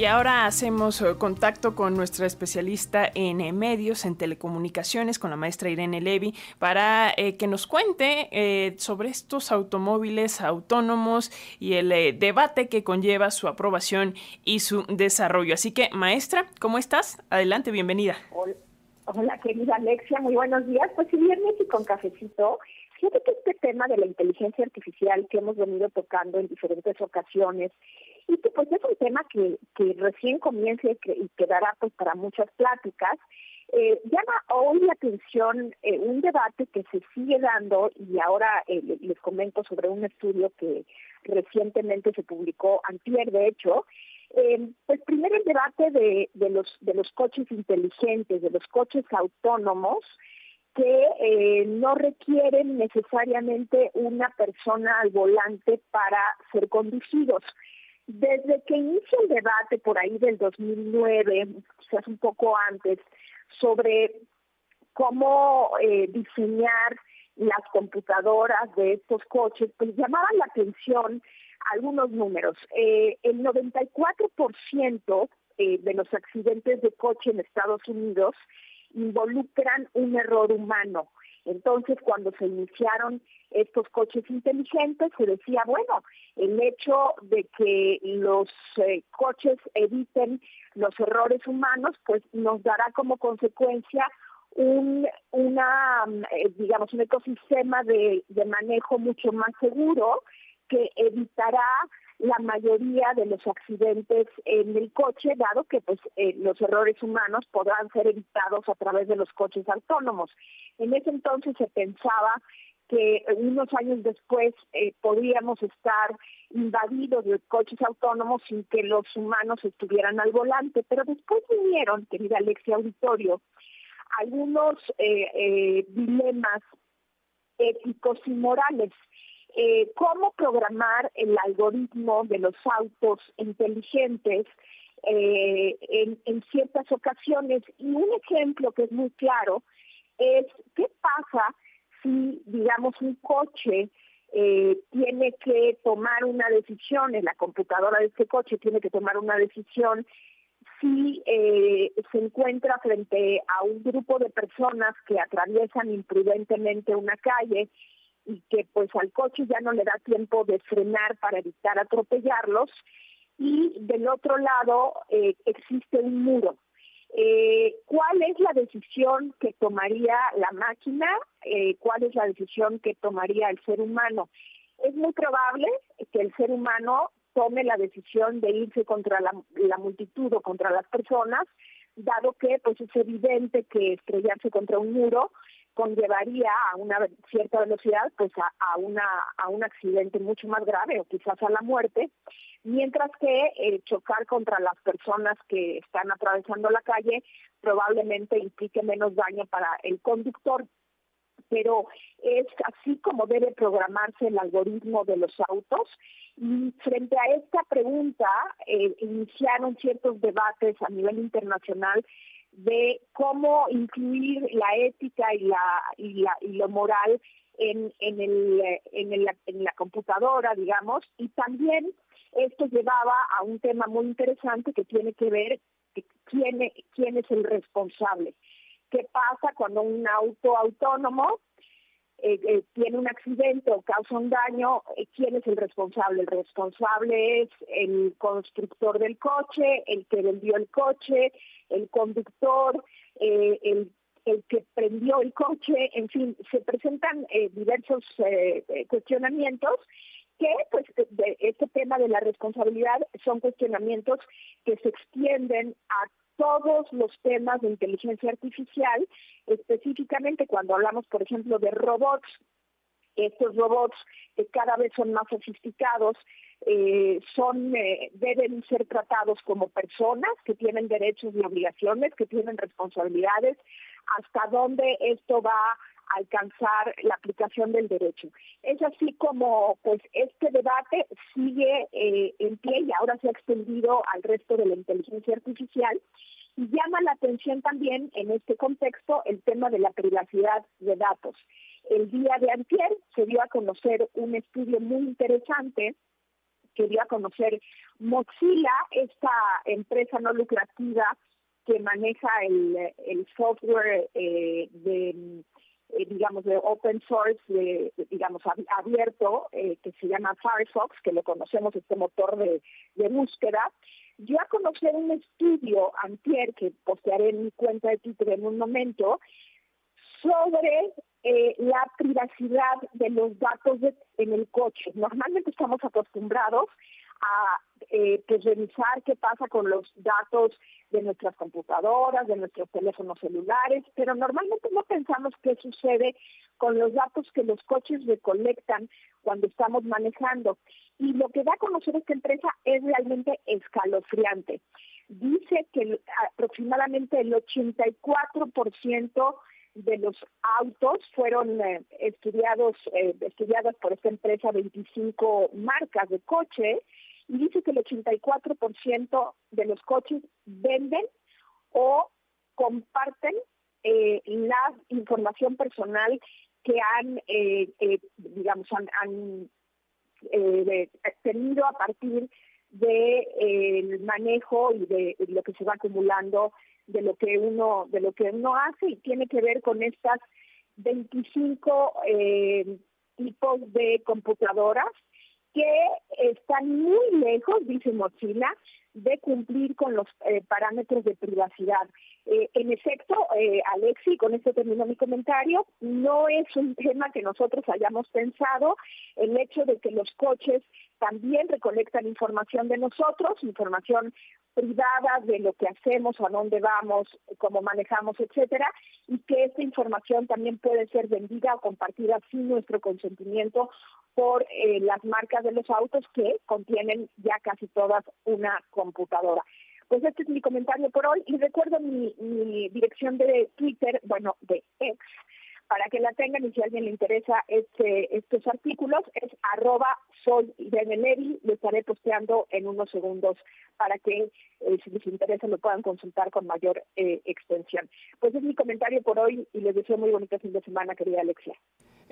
Y ahora hacemos eh, contacto con nuestra especialista en eh, medios, en telecomunicaciones, con la maestra Irene Levy, para eh, que nos cuente sobre estos automóviles autónomos y el debate que conlleva su aprobación y su desarrollo. Así que, maestra, ¿cómo estás? Adelante, bienvenida. Hola, querida Alexia, muy buenos días. Pues si viernes y con cafecito, fíjate que este tema de la inteligencia artificial que hemos venido tocando en diferentes ocasiones y que pues es un tema que, que recién comienza y, quedará pues para muchas pláticas, eh, llama hoy la atención eh, un debate que se sigue dando y ahora eh, les comento sobre un estudio que recientemente se publicó antier, de hecho, eh, pues primero el debate de, de, los, de los coches inteligentes, de los coches autónomos, que no requieren necesariamente una persona al volante para ser conducidos. Desde que inicia el debate por ahí del 2009, quizás un poco antes, sobre cómo eh, diseñar las computadoras de estos coches, pues llamaban la atención algunos números. Eh, el 94% eh, de los accidentes de coche en Estados Unidos involucran un error humano. Entonces, cuando se iniciaron estos coches inteligentes, se decía, bueno, el hecho de que los eh, coches eviten los errores humanos, pues nos dará como consecuencia un, una, digamos, un ecosistema de, de manejo mucho más seguro que evitará la mayoría de los accidentes en el coche, dado que pues eh, los errores humanos podrán ser evitados a través de los coches autónomos. En ese entonces se pensaba que unos años después eh, podríamos estar invadidos de coches autónomos sin que los humanos estuvieran al volante, pero después vinieron, querida Alexia Auditorio, algunos eh, dilemas éticos y morales eh, cómo programar el algoritmo de los autos inteligentes eh, en, ciertas ocasiones. Y un ejemplo que es muy claro es qué pasa si, digamos, un coche eh, tiene que tomar una decisión, en la computadora de este coche tiene que tomar una decisión si se encuentra frente a un grupo de personas que atraviesan imprudentemente una calle y que pues al coche ya no le da tiempo de frenar para evitar atropellarlos y del otro lado eh, existe un muro. Eh, ¿Cuál es la decisión que tomaría la máquina? Eh, ¿Cuál es la decisión que tomaría el ser humano? Es muy probable que el ser humano tome la decisión de irse contra la, la multitud o contra las personas, dado que pues es evidente que estrellarse contra un muro conllevaría a una cierta velocidad pues a, una a un accidente mucho más grave o quizás a la muerte mientras que eh, chocar contra las personas que están atravesando la calle probablemente implique menos daño para el conductor pero es así como debe programarse el algoritmo de los autos. Y frente a esta pregunta, eh, iniciaron ciertos debates a nivel internacional de cómo incluir la ética y la y, la, y lo moral en, en, el, en, la computadora, digamos, y también esto llevaba a un tema muy interesante que tiene que ver quién, quién es el responsable. ¿Qué pasa cuando un auto autónomo eh, eh, tiene un accidente o causa un daño, eh, ¿quién es el responsable? El responsable es el constructor del coche, el que vendió el coche, el conductor, el, el, que prendió el coche, en fin, se presentan diversos cuestionamientos que pues de este tema de la responsabilidad son cuestionamientos que se extienden a todos los temas de inteligencia artificial, específicamente cuando hablamos, por ejemplo, de robots, estos robots que cada vez son más sofisticados, eh, son eh, deben ser tratados como personas que tienen derechos y obligaciones, que tienen responsabilidades, hasta dónde esto va a alcanzar la aplicación del derecho. Es así como pues este debate sigue eh, en pie y ahora se ha extendido al resto de la inteligencia artificial Y llama la atención también en este contexto el tema de la privacidad de datos. El día de antier se dio a conocer un estudio muy interesante que dio a conocer Mozilla, esta empresa no lucrativa que maneja el, software eh, de eh, digamos, de open source, de, digamos, abierto, eh, que se llama Firefox, que lo conocemos, este motor de, búsqueda, yo a conocer un estudio antier, que postearé en mi cuenta de Twitter en un momento, sobre eh, la privacidad de los datos en el coche. Normalmente estamos acostumbrados a eh, pues revisar qué pasa con los datos de nuestras computadoras, de nuestros teléfonos celulares, pero normalmente no pensamos qué sucede con los datos que los coches recolectan cuando estamos manejando. Y lo que da a conocer esta empresa es realmente escalofriante. Dice que aproximadamente el 84% de los autos fueron eh, estudiados, eh, estudiadas por esta empresa 25 marcas de coche y dice que el 84% de los coches venden o comparten eh, la información personal que han, eh, digamos, han, tenido a partir del manejo y de, lo que se va acumulando de lo que uno de lo que uno hace y tiene que ver con estas 25 tipos de computadoras que están muy lejos, dice Mozilla, de cumplir con los eh, parámetros de privacidad. Eh, en efecto, eh, Alexi, con esto termino mi comentario, no es un tema que nosotros hayamos pensado, el hecho de que los coches también recolectan información de nosotros, información privada de lo que hacemos, a dónde vamos, cómo manejamos, etcétera, y que esta información también puede ser vendida o compartida sin nuestro consentimiento por eh, las marcas de los autos que contienen ya casi todas una computadora. Pues este es mi comentario por hoy y recuerdo mi, mi dirección de Twitter, bueno, de ex, para que la tengan y si a alguien le interesa este, estos artículos, es arroba soy lo estaré posteando en unos segundos para que eh, si les interesa lo puedan consultar con mayor eh, extensión. Pues es mi comentario por hoy y les deseo muy bonito fin de semana, querida Alexia.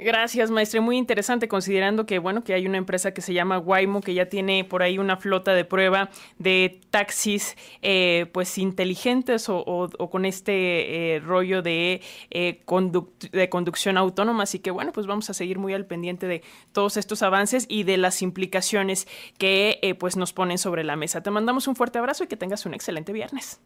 Gracias, maestre. Muy interesante, considerando que, bueno, que hay una empresa que se llama Waymo, que ya tiene por ahí una flota de prueba de taxis, eh, pues, inteligentes o, con este eh, rollo de, eh, de conducción autónoma. Así que, bueno, pues vamos a seguir muy al pendiente de todos estos avances y de las implicaciones que, pues, nos ponen sobre la mesa. Te mandamos un fuerte abrazo y que tengas un excelente viernes.